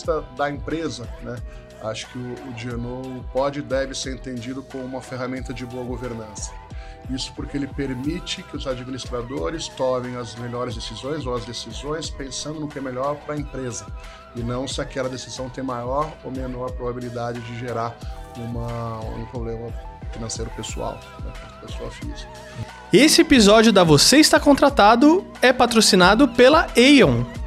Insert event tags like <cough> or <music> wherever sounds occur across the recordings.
vista da empresa, né, acho que o, o pode e deve ser entendido como uma ferramenta de boa governança. Isso porque ele permite que os administradores tomem as melhores decisões ou as decisões pensando no que é melhor para a empresa e não se aquela decisão tem maior ou menor probabilidade de gerar uma, um problema financeiro pessoal, né, pessoa física. Esse episódio da Você Está Contratado é patrocinado pela Aeon.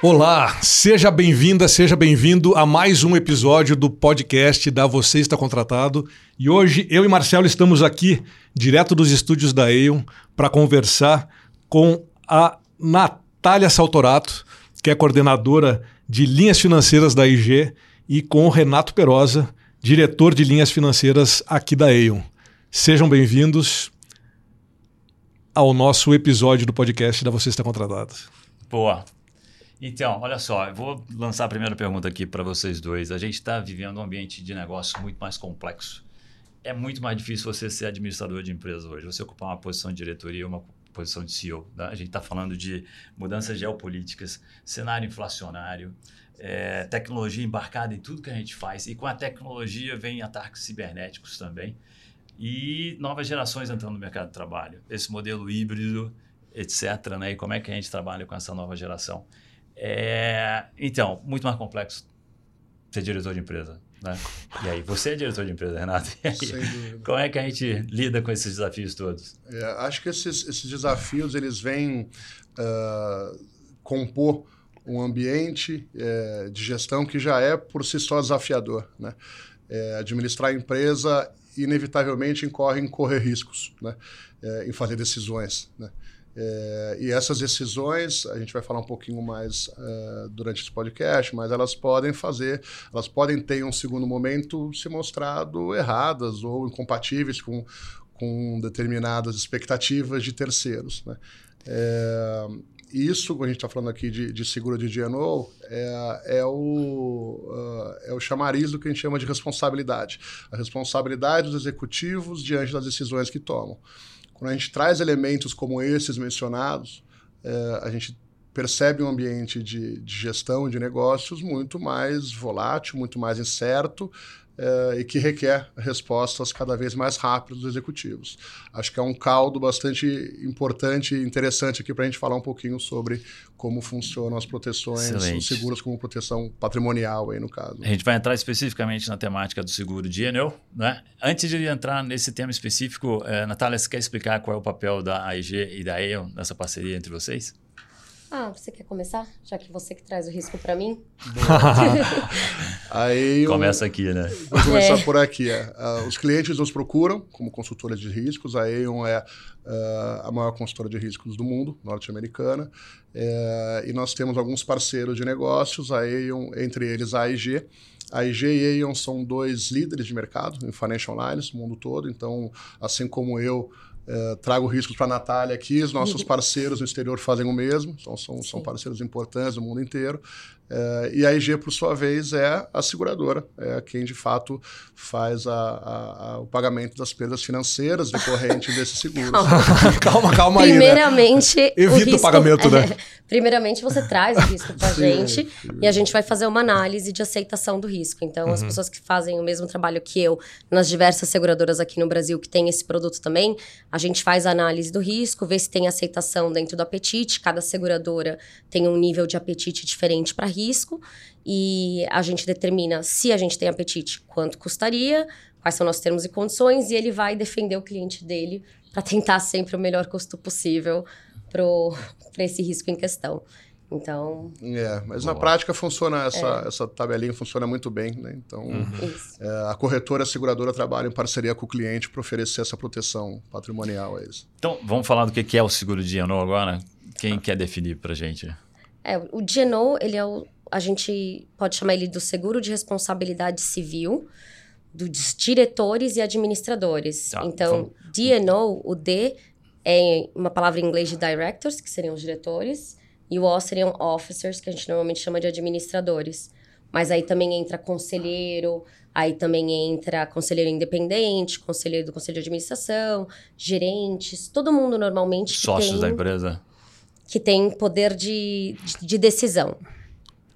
Olá, seja bem-vinda, seja bem-vindo a mais um episódio do podcast da Você Está Contratado. E hoje eu e Marcelo estamos aqui, direto dos estúdios da Aeon, para conversar com a Natália Saltorato, que é coordenadora de linhas financeiras da IG, e com o Renato Perosa, diretor de linhas financeiras aqui da Aeon. Sejam bem-vindos ao nosso episódio do podcast da Você Está Contratado. Boa. Então, olha só, eu vou lançar a primeira pergunta aqui para vocês dois. A gente está vivendo um ambiente de negócio muito mais complexo. É muito mais difícil você ser administrador de empresa hoje, você ocupar uma posição de diretoria, uma posição de CEO. Né? A gente está falando de mudanças geopolíticas, cenário inflacionário, é, tecnologia embarcada em tudo que a gente faz. E com a tecnologia vem ataques cibernéticos também. E novas gerações entrando no mercado de trabalho. Esse modelo híbrido, etc. Né? E como é que a gente trabalha com essa nova geração? É, então, muito mais complexo ser diretor de empresa. Né? E aí, você é diretor de empresa, Renato. Aí, como é que a gente lida com esses desafios todos? É, acho que esses, esses, desafios eles vêm uh, compor um ambiente é, de gestão que já é por si só desafiador. Né? É, administrar a empresa inevitavelmente incorre em correr riscos, né? É, em fazer decisões. Né? É, e essas decisões, a gente vai falar um pouquinho mais é, durante esse podcast, mas elas podem fazer, elas podem ter em um segundo momento se mostrado erradas ou incompatíveis com, com determinadas expectativas de terceiros. Né? É, isso, a gente está falando aqui de, de, seguro de GNO, é, é, o, uh, é o chamariz do que a gente chama de responsabilidade. A responsabilidade dos executivos diante das decisões que tomam. Quando a gente traz elementos como esses mencionados, é, a gente percebe um ambiente de, de gestão de negócios muito mais volátil, muito mais incerto, é, e que requer respostas cada vez mais rápidas dos executivos. Acho que é um caldo bastante importante e interessante aqui para a gente falar um pouquinho sobre como funcionam as proteções, Excelente. os seguros como proteção patrimonial aí no caso. A gente vai entrar especificamente na temática do seguro de GNO. Né? Antes de entrar nesse tema específico, eh, Natália, você quer explicar qual é o papel da AIG e da EON nessa parceria entre vocês? Ah, você quer começar? Já que você que traz o risco para mim. <laughs> Aí Começa aqui, né? Vou começar é. por aqui. É. Uh, os clientes nos procuram como consultora de riscos. A Aon é uh, a maior consultora de riscos do mundo, norte-americana. Uh, e nós temos alguns parceiros de negócios, a Aon, entre eles a AIG. A IG e a Aon são dois líderes de mercado em financial lines no mundo todo. Então, assim como eu é, trago riscos para a Natália aqui, os nossos parceiros no exterior fazem o mesmo, são, são, são parceiros importantes no mundo inteiro. É, e a IG, por sua vez, é a seguradora, é quem de fato faz a, a, a, o pagamento das perdas financeiras decorrentes desse <laughs> seguro. <laughs> Calma, calma, aí. Né? Primeiramente, né? evita o, risco, o pagamento, né? <laughs> primeiramente, você traz o risco para a gente sim. e a gente vai fazer uma análise de aceitação do risco. Então, uhum. as pessoas que fazem o mesmo trabalho que eu nas diversas seguradoras aqui no Brasil que tem esse produto também, a gente faz a análise do risco, vê se tem aceitação dentro do apetite. Cada seguradora tem um nível de apetite diferente para risco e a gente determina se a gente tem apetite, quanto custaria, quais são nossos termos e condições, e ele vai defender o cliente dele para tentar sempre o melhor custo possível para esse risco em questão. Então. É, mas boa. na prática funciona, essa, é. essa tabelinha funciona muito bem, né? Então, uhum. é, a corretora a seguradora trabalha em parceria com o cliente para oferecer essa proteção patrimonial a eles. Então, vamos falar do que é o seguro de GNO agora? Quem ah. quer definir para gente? É, o GNO, ele é o, a gente pode chamar ele do seguro de responsabilidade civil dos diretores e administradores. Ah, então, vamos... DNO, o D é uma palavra em inglês de directors, que seriam os diretores, e o O seriam officers, que a gente normalmente chama de administradores. Mas aí também entra conselheiro, aí também entra conselheiro independente, conselheiro do conselho de administração, gerentes, todo mundo normalmente. Sócios tem... da empresa? Que tem poder de, de decisão.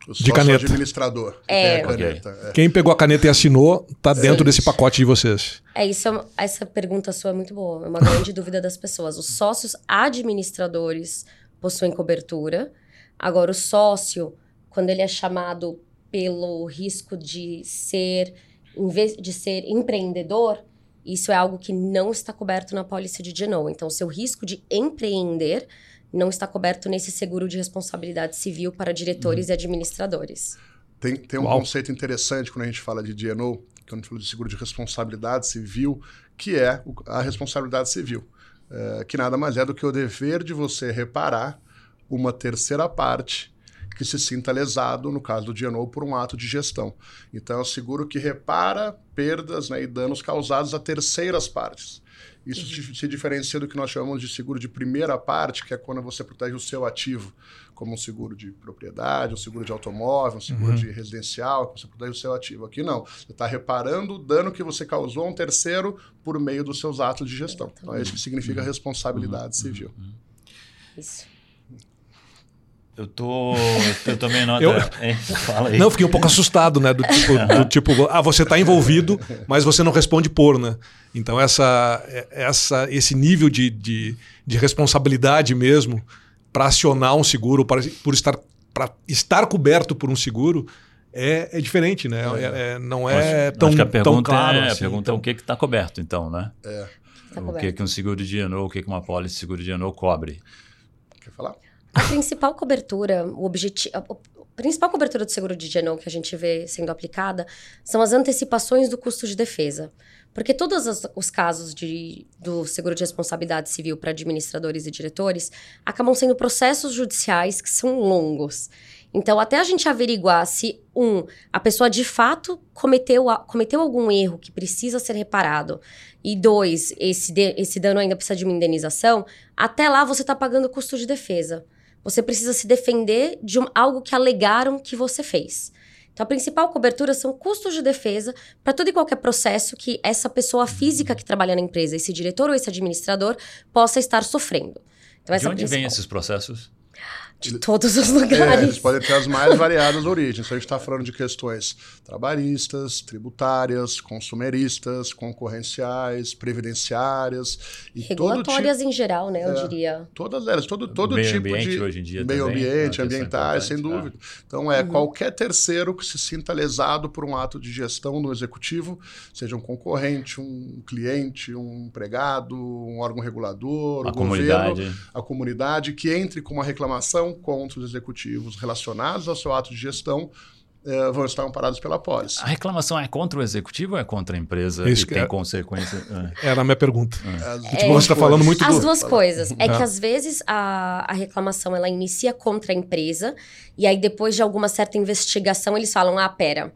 O De caneta. administrador. É. a caneta. é. Quem pegou a caneta e assinou tá dentro desse pacote de vocês. É isso, é uma- essa pergunta sua é muito boa, é uma grande <laughs> dúvida das pessoas. Os sócios administradores possuem cobertura. Agora, o sócio, quando ele é chamado pelo risco de ser, em vez de ser empreendedor, isso é algo que não está coberto na pólice de Genoa. Então, seu risco de empreender não está coberto nesse seguro de responsabilidade civil para diretores e administradores. Tem, tem um Uau. conceito interessante quando a gente fala de DNO, quando a gente fala de seguro de responsabilidade civil, que é a responsabilidade civil, é, que nada mais é do que o dever de você reparar uma terceira parte que se sinta lesado, no caso do DNO, por um ato de gestão. Então, é o seguro que repara perdas né, e danos causados a terceiras partes. Isso se- se diferencia do que nós chamamos de seguro de primeira parte, que é quando você protege o seu ativo, como um seguro de propriedade, um seguro de automóvel, um seguro de residencial, que você protege o seu ativo. Aqui não. Você está reparando o dano que você causou a um terceiro por meio dos seus atos de gestão. Então, é isso que significa responsabilidade civil. Isso. Eu tô. Eu tomei nota. <laughs> Eu- hein? Fala aí. Não, eu fiquei um pouco assustado, né? Do tipo, do tipo, ah, você está envolvido, mas você não responde por, né? Então, essa, essa, esse nível de, de, de responsabilidade mesmo para acionar um seguro, para, por estar, para estar coberto por um seguro, é, é diferente, né? É- é- não é Acho- tão, acho que a tão pergunta claro. é, assim. a pergunta é o que está coberto, então, né? Tá o que, que um seguro de GNO, o que, que uma pólice de seguro de GNO cobre? Quer falar? A principal cobertura, o objetivo. A principal cobertura do seguro de Genoa que a gente vê sendo aplicada são as antecipações do custo de defesa. Porque todos os, os casos de, do seguro de responsabilidade civil para administradores e diretores acabam sendo processos judiciais que são longos. Então, até a gente averiguar se, um, a pessoa de fato cometeu, cometeu algum erro que precisa ser reparado, e dois, esse, de- esse dano ainda precisa de uma indenização, até lá você está pagando custo de defesa. Você precisa se defender de um- algo que alegaram que você fez. Então, a principal cobertura são custos de defesa para todo e qualquer processo que essa pessoa física que trabalha na empresa, esse diretor ou esse administrador, possa estar sofrendo. Então, de é onde vêm principal- esses processos? De todos os É, eles lugares. podem ter as mais variadas origens. Então, a gente está falando de questões trabalhistas, tributárias, consumeristas, concorrenciais, previdenciárias e todo tipo, Regulatórias em geral, né? Eu É. diria. todas elas, todo, todo Meio tipo ambiente de hoje em dia meio também, ambiente, é questão ambientais, sem importante, dúvida. Então é qualquer terceiro que se sinta lesado por um ato de gestão no executivo, seja um concorrente, um cliente, um empregado, um órgão regulador, A o comunidade. governo, a comunidade que entre com uma reclamação contra os executivos relacionados ao seu ato de gestão eh, vão estar amparados pela pólice. A reclamação é contra o executivo ou é contra a empresa Isso e que tem é- consequência? É. <laughs> Era a minha pergunta. As Tipo, duas você está falando muito As do... duas coisas. É que às vezes a, a reclamação ela inicia contra a empresa e aí depois de alguma certa investigação eles falam: ah, pera,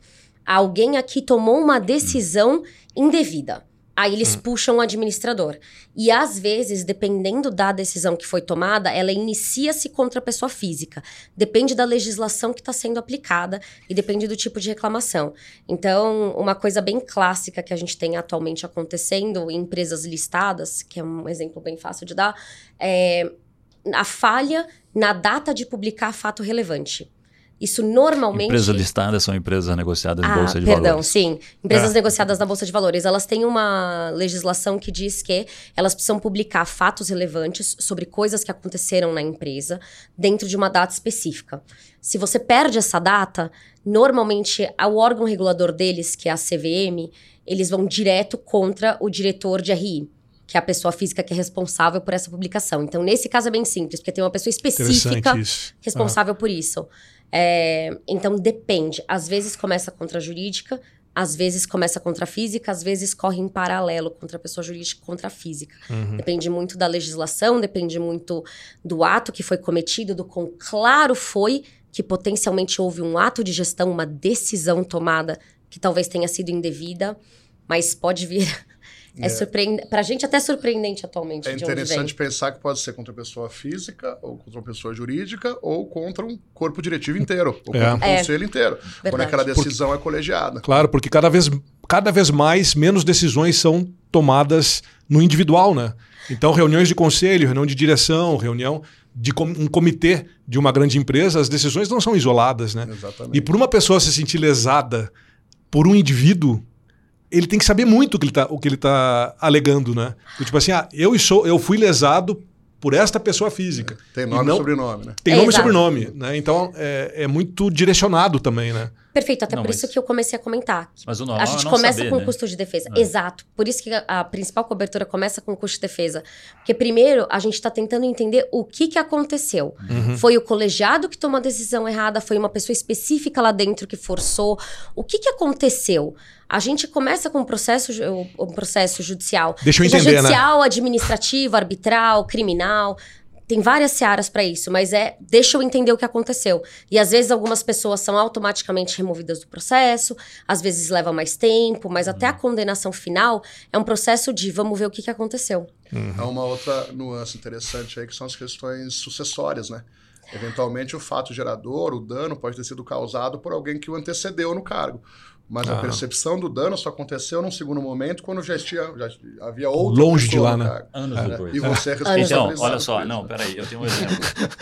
alguém aqui tomou uma decisão indevida. Aí eles puxam o administrador. E às vezes, dependendo da decisão que foi tomada, ela inicia-se contra a pessoa física. Depende da legislação que está sendo aplicada e depende do tipo de reclamação. Então, uma coisa bem clássica que a gente tem atualmente acontecendo em empresas listadas, que é um exemplo bem fácil de dar, é a falha na data de publicar fato relevante. Isso normalmente. Empresas listadas são empresas negociadas em Ah, bolsa de perdão, valores. sim. Empresas É. negociadas na Bolsa de Valores, elas têm uma legislação que diz que elas precisam publicar fatos relevantes sobre coisas que aconteceram na empresa dentro de uma data específica. Se você perde essa data, normalmente o órgão regulador deles, que é a CVM, eles vão direto contra o diretor de RI. Que é a pessoa física que é responsável por essa publicação. Então, nesse caso é bem simples, porque tem uma pessoa específica responsável por isso. É, então depende. Às vezes começa contra a jurídica, às vezes começa contra a física, às vezes corre em paralelo contra a pessoa jurídica e contra a física. Uhum. Depende muito da legislação, depende muito do ato que foi cometido, do quão claro foi que potencialmente houve um ato de gestão, uma decisão tomada que talvez tenha sido indevida, mas pode vir. É, surpreendente. Pra gente até surpreendente atualmente. É interessante pensar que pode ser contra pessoa física, ou contra uma pessoa jurídica, ou contra um corpo diretivo inteiro, ou É. contra um É. conselho inteiro. Quando Verdade. aquela decisão é colegiada. Claro, porque cada vez, cada vez mais menos decisões são tomadas no individual, né? Então, reuniões de conselho, reunião de direção, reunião de com, um comitê de uma grande empresa, as decisões não são isoladas, né? Exatamente. E por uma pessoa se sentir lesada por um indivíduo, ele tem que saber muito o que ele está o que ele tá alegando, né? Tipo assim, ah, eu sou, eu fui lesado por esta pessoa física. Tem nome E não- sobrenome, né? Tem É, nome e sobrenome, né? Então é, é muito direcionado também, né? Perfeito, até Não, por mas- isso que eu comecei a comentar. Mas o normal a gente é não começa saber, com né? custo de defesa. É. Exato. Por isso que a, a principal cobertura começa com custo de defesa. Porque primeiro a gente está tentando entender o que, que aconteceu. Uhum. Foi o colegiado que tomou a decisão errada? Foi uma pessoa específica lá dentro que forçou? O que, que aconteceu? A gente começa com um processo, um processo judicial. Deixa eu Seja entender, né? judicial, administrativo, arbitral, criminal. Tem várias searas para isso, mas é deixa eu entender o que aconteceu. E às vezes algumas pessoas são automaticamente removidas do processo, às vezes leva mais tempo, mas até a condenação final é um processo de vamos ver o que, que aconteceu. Há uma outra nuance interessante aí que são as questões sucessórias, né? Eventualmente o fato gerador, o dano pode ter sido causado por alguém que o antecedeu no cargo. Mas Ah. a percepção do dano só aconteceu num segundo momento quando já, tinha, já havia outra Longe de lá, né? Anos né? depois. E você é Então, Então, olha só, não, né? peraí, eu tenho um exemplo.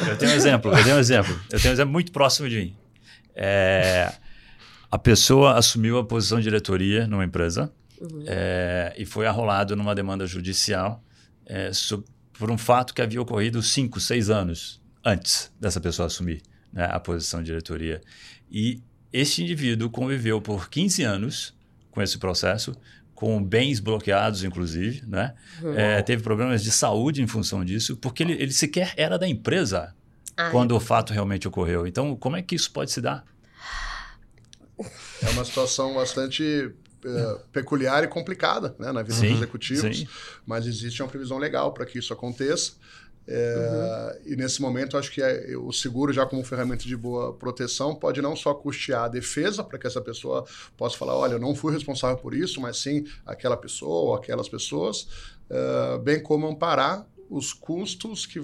Eu tenho um exemplo, eu tenho um exemplo. Eu tenho um exemplo muito próximo de mim. É, a pessoa assumiu a posição de diretoria numa empresa é, e foi arrolado numa demanda judicial é, por um fato que havia ocorrido cinco, seis anos antes dessa pessoa assumir né, a posição de diretoria. E este indivíduo conviveu por 15 anos com esse processo, com bens bloqueados, inclusive, né? É, teve problemas de saúde em função disso, porque ele, ele sequer era da empresa Ai. quando o fato realmente ocorreu. Então, como é que isso pode se dar? É uma situação bastante eh, peculiar e complicada né, na vida Sim, dos executivos, sim. mas existe uma previsão legal para que isso aconteça. É, E nesse momento, acho que é- o seguro, já como ferramenta de boa proteção, pode não só custear a defesa para que essa pessoa possa falar: olha, eu não fui responsável por isso, mas sim aquela pessoa ou aquelas pessoas, é, bem como amparar os custos que,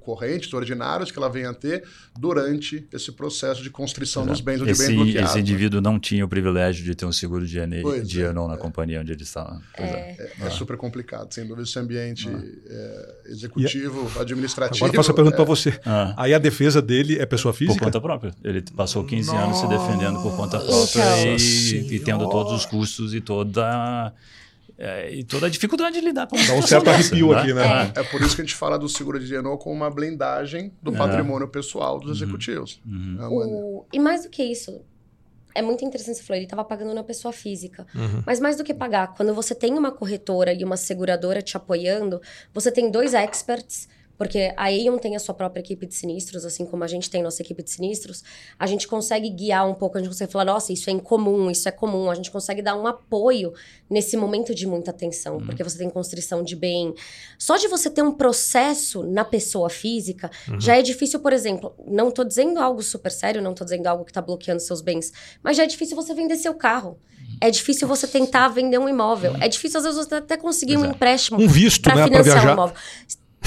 correntes, ordinários, que ela venha a ter durante esse processo de constrição dos bens ou de bens Esse, bloqueados. esse indivíduo não tinha o privilégio de ter um seguro de Pois de é, ano na companhia onde ele estava. Pois é. É, é super complicado, sem dúvida, esse ambiente é, executivo, administrativo. Agora eu faço a pergunta é, para você. Ah, Aí a defesa dele é pessoa por física? conta própria. Ele passou 15 anos se defendendo por conta própria e, e tendo todos os custos e toda, é, e toda a dificuldade de lidar com Dá um certo dessa, arrepio aqui, né? É por isso que a gente fala do seguro de Renault como uma blindagem do patrimônio pessoal dos executivos. Uhum. É uma- O- E mais do que isso, é muito interessante você falar, ele estava pagando na pessoa física. Uhum. Mas mais do que pagar, quando você tem uma corretora e uma seguradora te apoiando, você tem dois experts, porque a Aon tem a sua própria equipe de sinistros, assim como a gente tem nossa equipe de sinistros, a gente consegue guiar um pouco, a gente consegue falar, nossa, isso é incomum, isso é comum, a gente consegue dar um apoio nesse momento de muita tensão, porque você tem constrição de bem. Só de você ter um processo na pessoa física, já é difícil, por exemplo, não tô dizendo algo super sério, não tô dizendo algo que tá bloqueando seus bens, mas já é difícil você vender seu carro. É difícil você tentar vender um imóvel. É difícil, às vezes, você até conseguir Pois um é. empréstimo Um visto, para né, financiar um viajar. imóvel.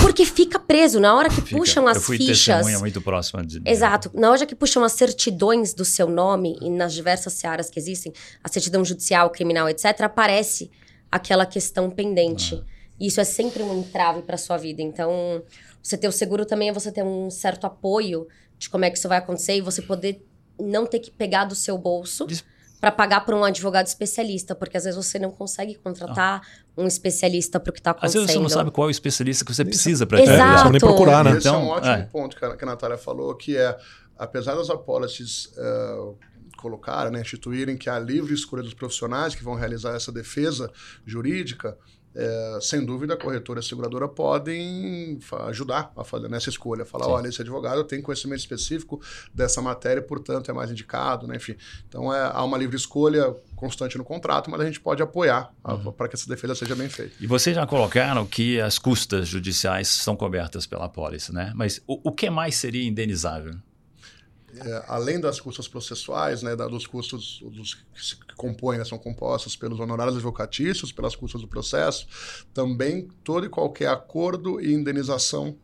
Porque fica preso. Na hora que Fica. puxam as Eu fui fichas. muito próxima de... Exato. Na hora que puxam as certidões do seu nome, e nas diversas searas que existem, a certidão judicial, criminal, etc., aparece aquela questão pendente. E isso é sempre um entrave para sua vida. Então, você ter o seguro também é você ter um certo apoio de como é que isso vai acontecer e você poder não ter que pegar do seu bolso Diz- para pagar por um advogado especialista, porque às vezes você não consegue contratar um especialista para o que está Às acontecendo. vezes você não sabe qual é o especialista que você precisa para Exato. É, não sabe nem procurar, né? Esse é um Então, ótimo é. ponto que a, que a Natália falou, que é, apesar das apólices eh, colocarem, né, instituírem que há livre escolha dos profissionais que vão realizar essa defesa jurídica, eh, sem dúvida a corretora e a seguradora podem ajudar a fazer nessa escolha. Falar, Sim. olha, esse advogado tem conhecimento específico dessa matéria, portanto é mais indicado, né? enfim. Então é, há uma livre escolha constante no contrato, mas a gente pode apoiar Uhum. para que essa defesa seja bem feita. E vocês já colocaram que as custas judiciais são cobertas pela apólice, né? Mas o, o que mais seria indenizável? É, além das custas processuais, né, dos custos dos que compõem, né, são compostos pelos honorários advocatícios, pelas custas do processo, também todo e qualquer acordo e indenização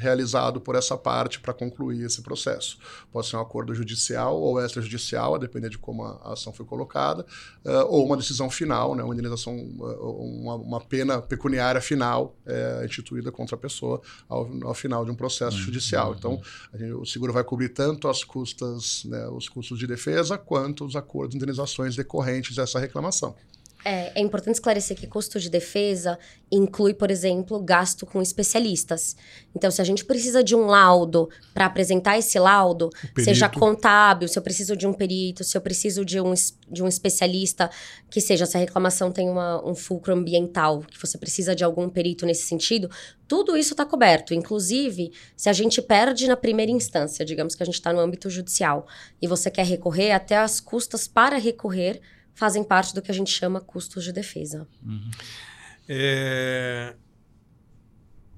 realizado por essa parte para concluir esse processo. Pode ser um acordo judicial ou extrajudicial, a depender de como a ação foi colocada, uh, ou uma decisão final, né, uma indenização, uh, uma, uma, pena pecuniária final uh, instituída contra a pessoa ao, ao final de um processo uhum. judicial. Então, gente, o seguro vai cobrir tanto as custas, né, os custos de defesa, quanto os acordos de indenizações decorrentes dessa reclamação. É, é, importante esclarecer que custo de defesa inclui, por exemplo, gasto com especialistas. Então, se a gente precisa de um laudo para apresentar esse laudo, seja contábil, se eu preciso de um perito, se eu preciso de um, de um especialista, que seja, se a reclamação tem uma, um fulcro ambiental, que você precisa de algum perito nesse sentido, tudo isso está coberto. Inclusive, se a gente perde na primeira instância, digamos que a gente está no âmbito judicial, e você quer recorrer, até as custas para recorrer fazem parte do que a gente chama custos de defesa. Uhum. É...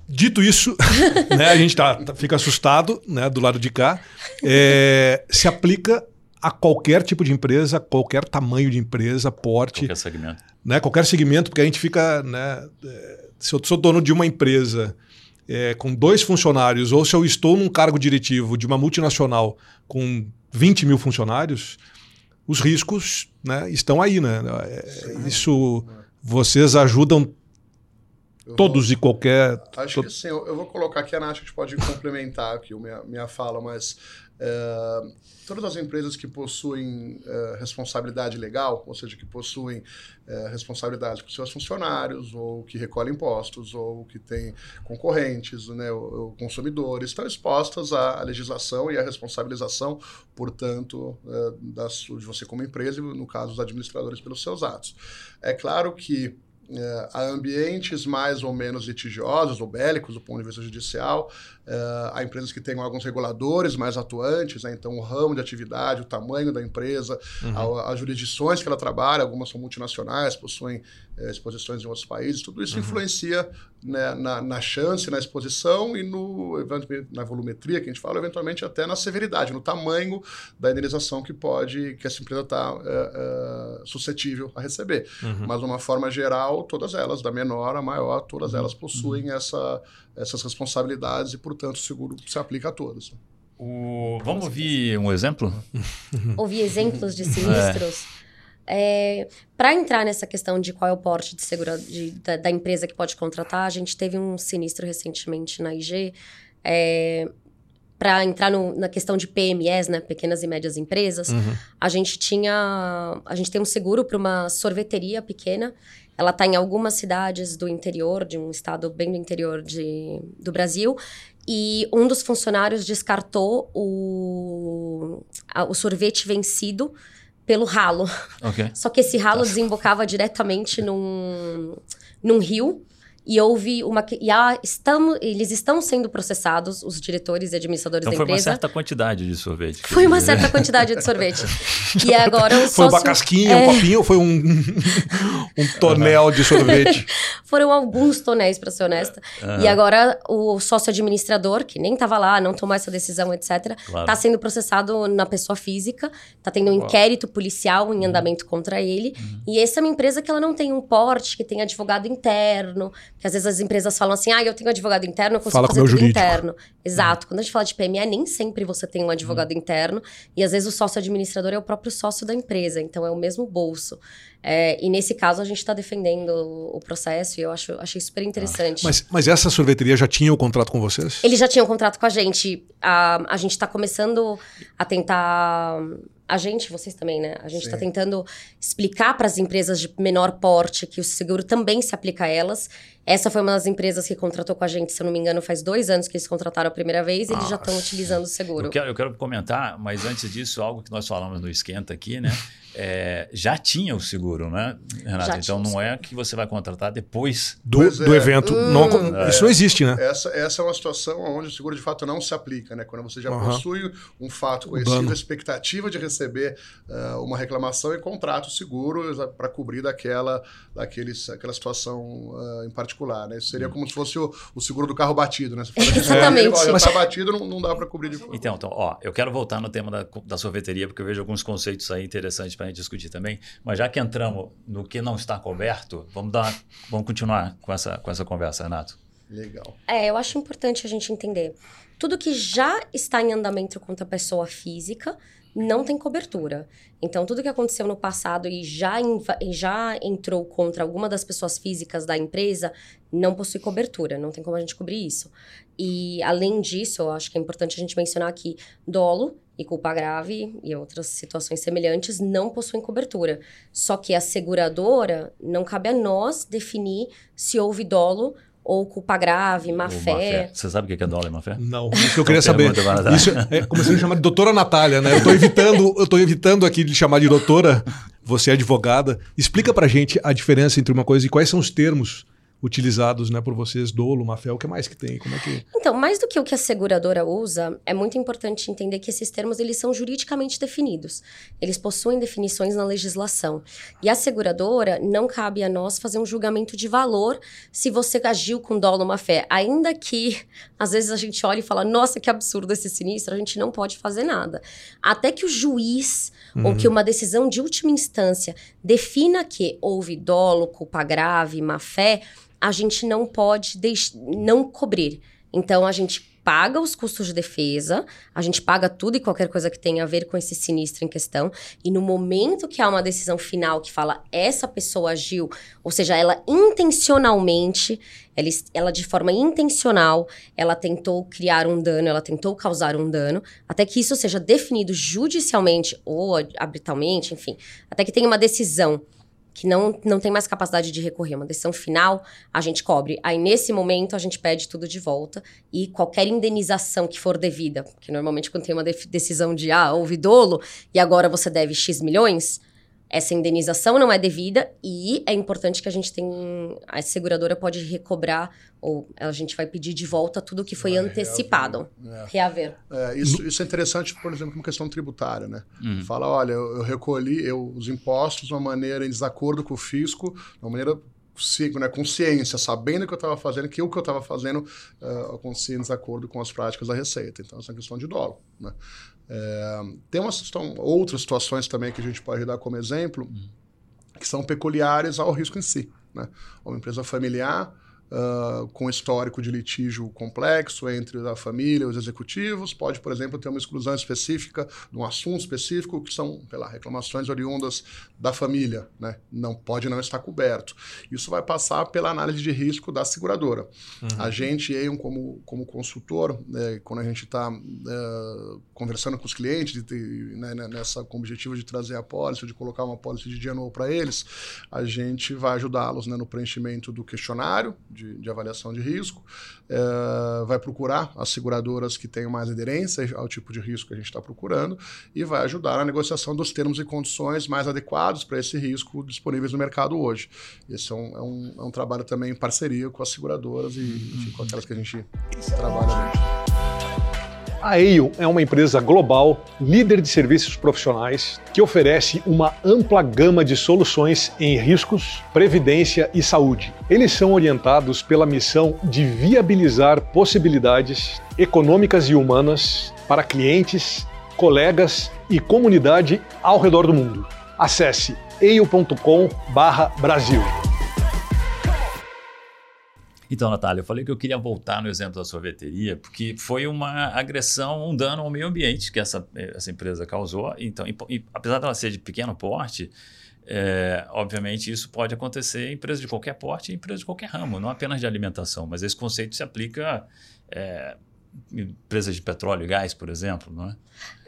Dito isso, <laughs> né, a gente tá, tá, fica assustado né, do lado de cá. É, se aplica a qualquer tipo de empresa, qualquer tamanho de empresa, porte. Qualquer segmento. Né, qualquer segmento, porque a gente fica. Né, é, se eu sou dono de uma empresa é, com dois funcionários, ou se eu estou num cargo diretivo de uma multinacional com 20 mil funcionários, os riscos né, estão aí, né? É, isso vocês ajudam eu todos vou, e qualquer. Acho que sim. Eu, eu, vou colocar aqui a Nath, a gente pode complementar aqui a minha, minha fala, mas é, todas as empresas que possuem é, responsabilidade legal, ou seja, que possuem é, responsabilidade com seus funcionários, ou que recolhem impostos, ou que têm concorrentes, né, ou, ou consumidores, estão expostas à legislação e à responsabilização, portanto, da, de você como empresa e, no caso, os administradores pelos seus atos. É claro que é, a ambientes mais ou menos litigiosos ou bélicos do ponto de vista judicial, é, há empresas que têm alguns reguladores mais atuantes, né? então o ramo de atividade, o tamanho da empresa, uhum. as jurisdições que ela trabalha, algumas são multinacionais, possuem é, exposições em outros países, tudo isso uhum. influencia né, na, na, chance, na exposição e no, na volumetria que a gente fala, eventualmente até na severidade, no tamanho da indenização que pode, que essa empresa está é, é, suscetível a receber. Uhum. Mas, de uma forma geral, todas elas, da menor a maior, todas uhum. elas possuem uhum. essa, essas responsabilidades e, portanto, o seguro se aplica a todas. O... Vamos ouvir um exemplo? Ouvir exemplos de <laughs> sinistros? É. É, para entrar nessa questão de qual é o porte de segura, de, da, da, empresa que pode contratar, a gente teve um sinistro recentemente na IG. É, para entrar no, na questão de PMEs, né, pequenas e médias empresas, uhum. a gente tinha, a gente tem um seguro para uma sorveteria pequena. Ela está em algumas cidades do interior, de um estado bem do interior de, do Brasil, e um dos funcionários descartou o, a, o sorvete vencido pelo ralo. Okay. Só que esse ralo tá. desembocava diretamente num, num rio e houve uma. E há, estamos, eles estão sendo processados, os diretores e administradores então da empresa. Foi uma certa quantidade de sorvete. Foi uma certa quantidade de sorvete. e agora o <laughs> Foi uma casquinha, é... um copinho ou foi um, <laughs> um tonel de sorvete? <laughs> Foram alguns tonéis, para ser honesta. Uhum. E agora o sócio administrador, que nem estava lá, não tomou essa decisão, etc., está claro. sendo processado na pessoa física. Está tendo um Uau. inquérito policial em uhum. andamento uhum. contra ele. Uhum. E essa é uma empresa que ela não tem um porte, que tem advogado interno que às vezes as empresas falam assim, ah, eu tenho advogado interno, eu consigo fala fazer tudo jurídico. interno. Exato. Uhum. Quando a gente fala de PME, nem sempre você tem um advogado interno. E às vezes o sócio administrador é o próprio sócio da empresa. Então, é o mesmo bolso. É, e nesse caso, a gente está defendendo o processo e eu acho, achei super interessante. Ah. Mas, mas essa sorveteria já tinha o contrato com vocês? Ele já tinha o um contrato com a gente. A, a gente está começando a tentar a gente, vocês também, né? A gente está tentando explicar para as empresas de menor porte que o seguro também se aplica a elas. Essa foi uma das empresas que contratou com a gente, se eu não me engano, faz dois anos que eles contrataram a primeira vez e eles já estão utilizando o seguro. Eu quero, eu quero comentar, mas antes disso, algo que nós falamos no Esquenta aqui, né? é, já tinha o seguro, né, Renato? então não é que você vai contratar depois do, do é. evento. Hum. Não, é. Isso não existe, né? Essa, essa é uma situação onde o seguro de fato não se aplica, né? Quando você já uhum. possui um fato conhecido, a expectativa de receber uh, uma reclamação e contrata o seguro para cobrir daquela, daqueles, aquela situação uh, em particular, né? Isso seria hum. como se fosse o, o, seguro do carro batido, né? Você fala, <laughs> Exatamente. É, já está batido, não, não dá para cobrir depois. Então, então, ó, eu quero voltar no tema da, da sorveteria, porque eu vejo alguns conceitos aí interessantes para a gente discutir também. Mas já que entramos no que não está coberto, vamos dar, vamos continuar com essa, com essa conversa, Renato. Legal. É, eu acho importante a gente entender. Tudo que já está em andamento contra a pessoa física não tem cobertura. Então, tudo que aconteceu no passado e já, já entrou contra alguma das pessoas físicas da empresa não possui cobertura, não tem como a gente cobrir isso. E, além disso, eu acho que é importante a gente mencionar que dolo e culpa grave e outras situações semelhantes não possuem cobertura. Só que a seguradora, não cabe a nós definir se houve dolo ou culpa grave, má fé. fé. Você sabe o que é dólar e má fé? Não, <laughs> isso que eu queria saber. Isso é, comecei a chamar de doutora Natália, né? Eu tô evitando, eu tô evitando aqui de chamar de doutora, você é advogada. Explica pra gente a diferença entre uma coisa e quais são os termos utilizados né, por vocês, dolo, mafé, o que mais que tem? Como é que... Então, mais do que o que a seguradora usa, é muito importante entender que esses termos eles são juridicamente definidos. Eles possuem definições na legislação. E a seguradora, não cabe a nós fazer um julgamento de valor se você agiu com dolo ou má-fé. Ainda que, às vezes, a gente olha e fala, nossa, que absurdo esse sinistro, a gente não pode fazer nada. Até que o juiz, uhum. ou que uma decisão de última instância, defina que houve dolo, culpa grave, má-fé, a gente não pode não cobrir. Então, a gente paga os custos de defesa, a gente paga tudo e qualquer coisa que tenha a ver com esse sinistro em questão, e no momento que há uma decisão final que fala essa pessoa agiu, ou seja, ela intencionalmente, ela, ela de forma intencional, ela tentou criar um dano, ela tentou causar um dano, até que isso seja definido judicialmente ou arbitralmente, enfim, até que tenha uma decisão que não, não tem mais capacidade de recorrer, uma decisão final, a gente cobre. Aí, nesse momento, a gente pede tudo de volta e qualquer indenização que for devida, porque normalmente quando tem uma decisão de, ah, houve dolo e agora você deve X milhões, essa indenização não é devida e é importante que a gente tenha. A seguradora pode recobrar ou a gente vai pedir de volta tudo que foi vai antecipado. Reaver. É. É, isso, isso é interessante, por exemplo, uma questão tributária, né? Uhum. Fala, olha, eu, eu recolhi eu, os impostos de uma maneira em desacordo com o fisco, de uma maneira né, consciência, sabendo que eu estava fazendo, que o que eu estava fazendo uh, acontecia em desacordo com as práticas da Receita. Então, essa é uma questão de dolo. Né? É, tem uma situação, outras situações também que a gente pode dar como exemplo, que são peculiares ao risco em si. Né? Uma empresa familiar uh, com histórico de litígio complexo entre a família e os executivos, pode, por exemplo, ter uma exclusão específica de um assunto específico, que são, sei lá, reclamações oriundas da família, né? Não pode não estar coberto. Isso vai passar pela análise de risco da seguradora. Uhum. A gente, eu, como, como consultor, né, quando a gente está uh, conversando com os clientes, de, né, né, nessa, com o objetivo de trazer a pólice, de colocar uma pólice de novo para eles, a gente vai ajudá-los né, no preenchimento do questionário, de de, de avaliação de risco, é, vai procurar as seguradoras que tenham mais aderência ao tipo de risco que a gente está procurando e vai ajudar na negociação dos termos e condições mais adequados para esse risco disponíveis no mercado hoje. Esse é um, é um, é um trabalho também em parceria com as seguradoras e enfim, com aquelas que a gente trabalha hoje. A Eio é uma empresa global, líder de serviços profissionais, que oferece uma ampla gama de soluções em riscos, previdência e saúde. Eles são orientados pela missão de viabilizar possibilidades econômicas e humanas para clientes, colegas e comunidade ao redor do mundo. Acesse eio.com/brasil. Então, Natália, eu falei que eu queria voltar no exemplo da sorveteria, porque foi uma agressão, um dano ao meio ambiente que essa, essa empresa causou. Então, e, e, apesar dela ser de pequeno porte, é, obviamente isso pode acontecer em empresas de qualquer porte e empresas de qualquer ramo, não apenas de alimentação, mas esse conceito se aplica é, empresas de petróleo e gás, por exemplo, não é?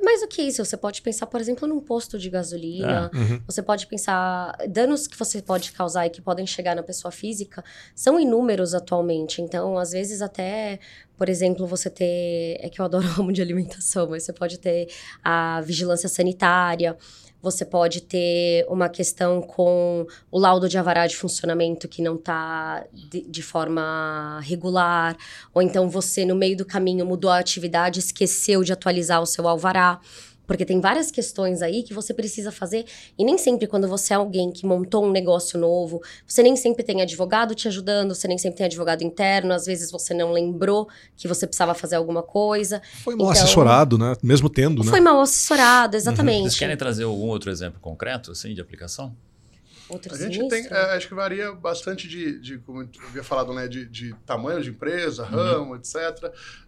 Mais do que isso, você pode pensar, por exemplo, num posto de gasolina, é. uhum. você pode pensar danos que você pode causar e que podem chegar na pessoa física são inúmeros atualmente. Então, às vezes até, por exemplo, você ter, é que eu adoro <laughs> o ramo de alimentação, mas você pode ter a vigilância sanitária, você pode ter uma questão com o laudo de avará de funcionamento que não está de, de, forma regular, ou então você, no meio do caminho, mudou a atividade, esqueceu de atualizar o seu alvará. Porque tem várias questões aí que você precisa fazer, e nem sempre quando você é alguém que montou um negócio novo, você nem sempre tem advogado te ajudando, você nem sempre tem advogado interno, às vezes você não lembrou que você precisava fazer alguma coisa. Foi mal então, assessorado, né? Mesmo tendo, né? Foi mal assessorado, exatamente. Uhum. Vocês querem trazer algum outro exemplo concreto, assim, de aplicação? Outro A gente sinistro? tem, é, acho que varia bastante de, de como eu havia falado, né, de, de tamanho de empresa, ramo, etc.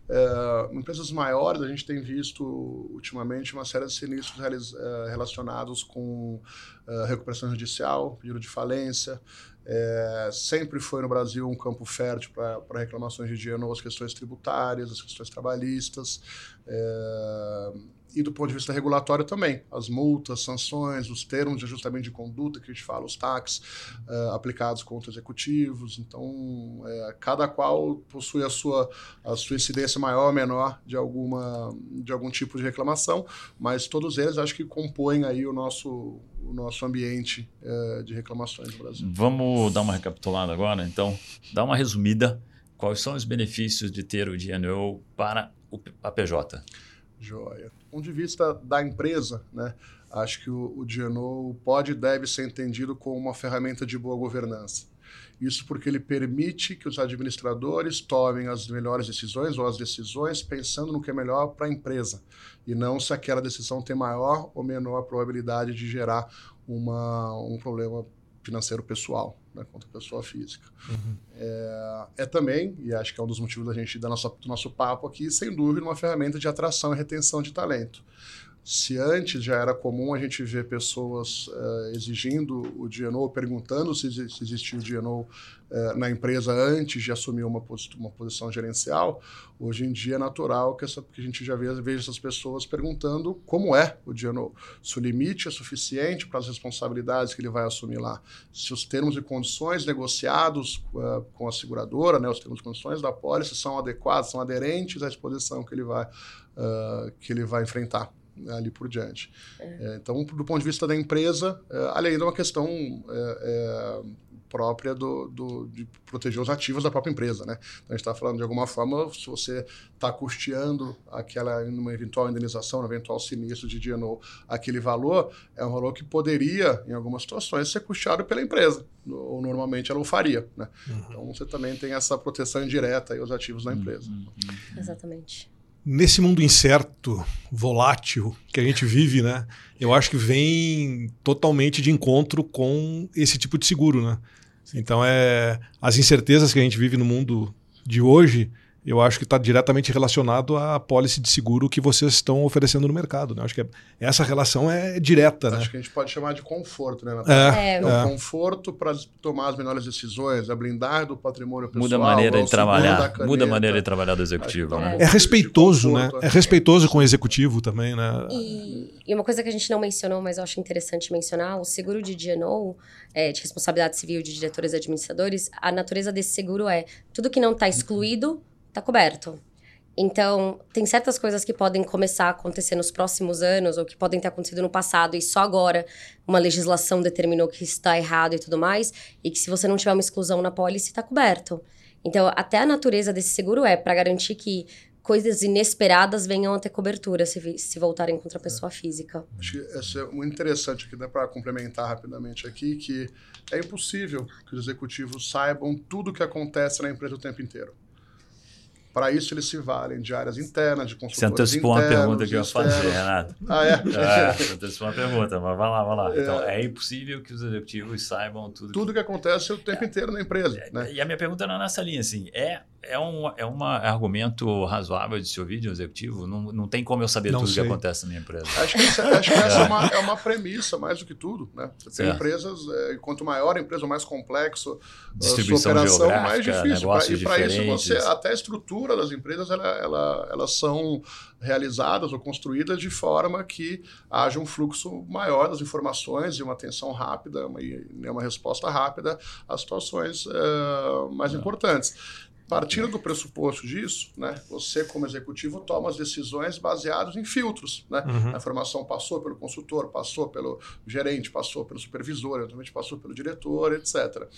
É, empresas maiores, a gente tem visto ultimamente uma série de sinistros é, relacionados com é, recuperação judicial, pedido de falência. É, sempre foi no Brasil um campo fértil para reclamações de dinheiro, as questões tributárias, as questões trabalhistas. É, e do ponto de vista regulatório também, as multas, sanções, os termos de ajustamento de conduta que a gente fala, os taxes eh, aplicados contra executivos. Então, eh, cada qual possui a sua, a sua incidência maior ou menor de, alguma, de algum tipo de reclamação, mas todos eles acho que compõem aí o nosso, o nosso ambiente eh, de reclamações no Brasil. Vamos dar uma recapitulada agora, então. Dá uma resumida. Quais são os benefícios de ter o DNO para a PJ? Joia. Do ponto de vista da empresa, né, acho que o, o DNO pode e deve ser entendido como uma ferramenta de boa governança. Isso porque ele permite que os administradores tomem as melhores decisões ou as decisões pensando no que é melhor para a empresa e não se aquela decisão tem maior ou menor probabilidade de gerar uma, um problema financeiro pessoal né, contra a pessoa física. É, é também, e acho que é um dos motivos da gente da nossa, do nosso papo aqui, sem dúvida, uma ferramenta de atração e retenção de talento. Se antes já era comum a gente ver pessoas eh, exigindo o DNO, perguntando se, se existia o DNO eh, na empresa antes de assumir uma, posi- uma posição gerencial, hoje em dia é natural que, essa, que a gente já veja, essas pessoas perguntando como é o DNO. Se o limite é suficiente para as responsabilidades que ele vai assumir lá. Se os termos e condições negociados eh, com a seguradora, né, os termos e condições da pólice são adequados, são aderentes à exposição que ele vai, que ele vai enfrentar ali por diante. É, então, do ponto de vista da empresa, é, além de uma questão é, é, própria do, do- de proteger os ativos da própria empresa, né? Então, a gente está falando de alguma forma, se você está custeando aquela, numa eventual indenização, num eventual sinistro de DNO, aquele valor, é um valor que poderia, em algumas situações, ser custeado pela empresa, ou normalmente ela o faria, né? Então, você também tem essa proteção indireta aí aos ativos da empresa. Exatamente. Nesse mundo incerto, volátil que a gente vive, né? Eu acho que vem totalmente de encontro com esse tipo de seguro, né? Então é as incertezas que a gente vive no mundo de hoje, eu acho que está diretamente relacionado à pólice de seguro que vocês estão oferecendo no mercado. Né? Acho que é- essa relação é direta, né? Acho que a gente pode chamar de conforto, né, Natália? É, É, É o é. conforto para tomar as melhores decisões, a blindar do patrimônio pessoal. Muda a maneira ao de trabalhar. Muda a maneira de trabalhar do executivo, né? É respeitoso, de né? conforto, É respeitoso com o executivo também, né? E, e uma coisa que a gente não mencionou, mas eu acho interessante mencionar, o seguro de DNO, é, de responsabilidade civil de diretores e administradores, a natureza desse seguro é tudo que não está excluído, está coberto. Então, tem certas coisas que podem começar a acontecer nos próximos anos, ou que podem ter acontecido no passado, e só agora uma legislação determinou que está errado e tudo mais, e que se você não tiver uma exclusão na pólice, está coberto. Então, até a natureza desse seguro é para garantir que coisas inesperadas venham a ter cobertura se, se voltarem contra a pessoa física. Acho que isso é muito interessante aqui, dá para complementar rapidamente aqui, que é impossível que os executivos saibam tudo o que acontece na empresa o tempo inteiro. Para isso, eles se valem de áreas internas, de Você consultores antecipou uma pergunta que eu ia fazer. Renato. Ah, é? É, você antecipou uma pergunta, mas vai lá, vai lá. Então, é impossível que os executivos saibam tudo. Tudo que acontece o tempo inteiro na empresa, né? E a minha pergunta era nessa linha, assim, é, é, um, é um argumento razoável de se ouvir de um executivo? Não, não tem como eu saber Não tudo o que acontece na minha empresa. Acho que, isso é- acho que essa é uma, <laughs> é uma premissa, mais do que tudo. Né? Você tem Certo. empresas, é, quanto maior a empresa, mais complexo a Distribuição sua operação, mais difícil. E para isso, você, até a estrutura das empresas, ela, ela- elas são realizadas ou construídas de forma que haja um fluxo maior das informações e uma atenção rápida uma, e uma resposta rápida às situações é, mais importantes. Partindo do pressuposto disso, né, você, como executivo, toma as decisões baseadas em filtros. Né? A informação passou pelo consultor, passou pelo gerente, passou pelo supervisor, eventualmente passou pelo diretor, etc.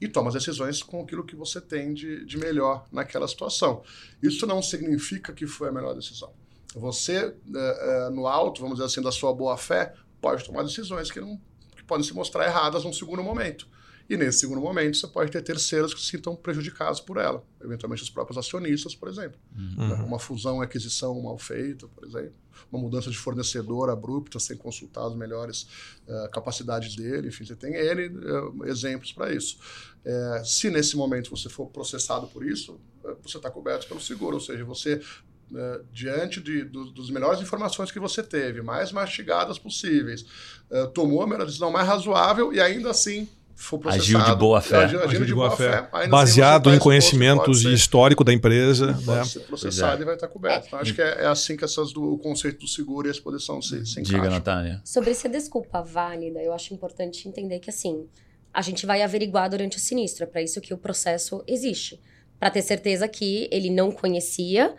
E toma as decisões com aquilo que você tem de, de melhor naquela situação. Isso não significa que foi a melhor decisão. Você, eh, eh, no alto, vamos dizer assim, da sua boa-fé, pode tomar decisões que, não, que podem se mostrar erradas num segundo momento. E nesse segundo momento, você pode ter terceiros que se sintam prejudicados por ela. Eventualmente, os próprios acionistas, por exemplo. Uhum. Uma fusão, aquisição mal feita, por exemplo. Uma mudança de fornecedor abrupta, sem consultar as melhores uh, capacidades dele. Enfim, você tem N uh, exemplos para isso. É, se nesse momento você for processado por isso, você está coberto pelo seguro. Ou seja, você Uh, diante de, do, dos melhores informações que você teve, mais mastigadas possíveis, uh, tomou a melhor decisão mais razoável e ainda assim for processado. Agiu de boa fé. Agiu, agiu de, de, boa, boa fé. fé. Assim Baseado em conhecimentos e histórico da empresa. Pode né? ser processado é. e vai estar coberto. Então, acho que é, é, assim que essas do, o conceito do seguro e a exposição se, se Diga, Natália. Sobre ser desculpa válida, eu acho importante entender que, assim, a gente vai averiguar durante o sinistro. É para isso que o processo existe. Para ter certeza que ele não conhecia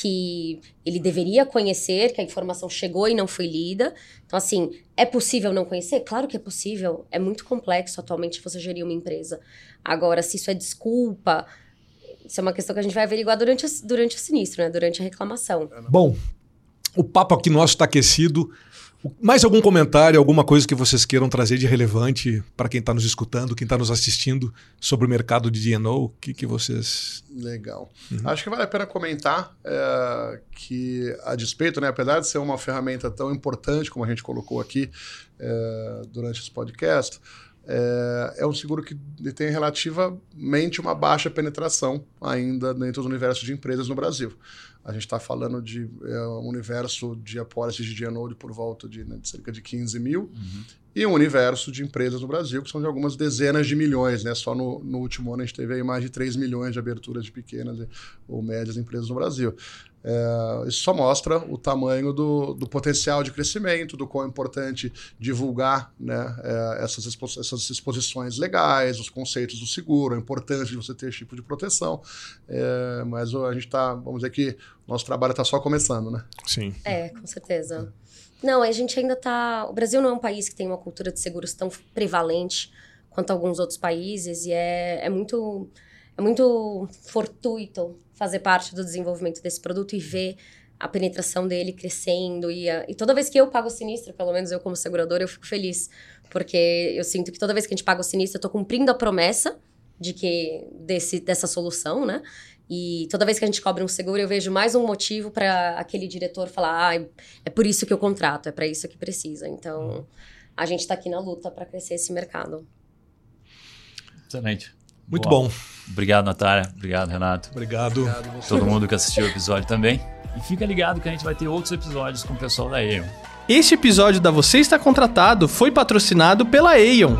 que ele deveria conhecer, que a informação chegou e não foi lida. Então, assim, é possível não conhecer? Claro que é possível. É muito complexo atualmente você gerir uma empresa. Agora, se isso é desculpa, isso é uma questão que a gente vai averiguar durante, durante o sinistro, né? Durante a reclamação. Bom, o papo aqui nosso está aquecido. Mais algum comentário, alguma coisa que vocês queiram trazer de relevante para quem está nos escutando, quem está nos assistindo sobre o mercado de DNO? O que, que vocês. Legal. Uhum. Acho que vale a pena comentar é, que, a despeito, né, apesar de ser uma ferramenta tão importante como a gente colocou aqui é, durante esse podcast, é, é, um seguro que tem relativamente uma baixa penetração ainda dentro do universo de empresas no Brasil. A gente está falando de é, um universo de apólices de Geonode por volta de, né, de, cerca de 15 mil. Uhum. E um universo de empresas no Brasil que são de algumas dezenas de milhões. Né? Só no, no último ano a gente teve aí mais de 3 milhões de aberturas de pequenas ou médias empresas no Brasil. É, isso só mostra o tamanho do, do, potencial de crescimento, do quão é importante divulgar né, é, essas, expo essas exposições legais, os conceitos do seguro, a importância de você ter esse tipo de proteção. É, mas a gente está, vamos dizer que o nosso trabalho está só começando, né? Sim. É, com certeza. Não, a gente ainda está. O Brasil não é um país que tem uma cultura de seguros tão prevalente quanto alguns outros países e é, é muito é muito fortuito fazer parte do desenvolvimento desse produto e ver a penetração dele crescendo. E, a, e toda vez que eu pago o sinistro, pelo menos eu como seguradora, eu fico feliz. Porque eu sinto que toda vez que a gente paga o sinistro, eu tô cumprindo a promessa de que desse, dessa solução, né? E toda vez que a gente cobra um seguro, eu vejo mais um motivo para aquele diretor falar: ah, é por isso que eu contrato, é para isso que precisa. Então, a gente está aqui na luta para crescer esse mercado. Excelente. Muito Boa. bom. Obrigado, Natália. Obrigado, Renato. Obrigado. Obrigado Todo mundo que assistiu o episódio também. E fica ligado que a gente vai ter outros episódios com o pessoal da Aeon. Este episódio da Você Está Contratado foi patrocinado pela Aeon.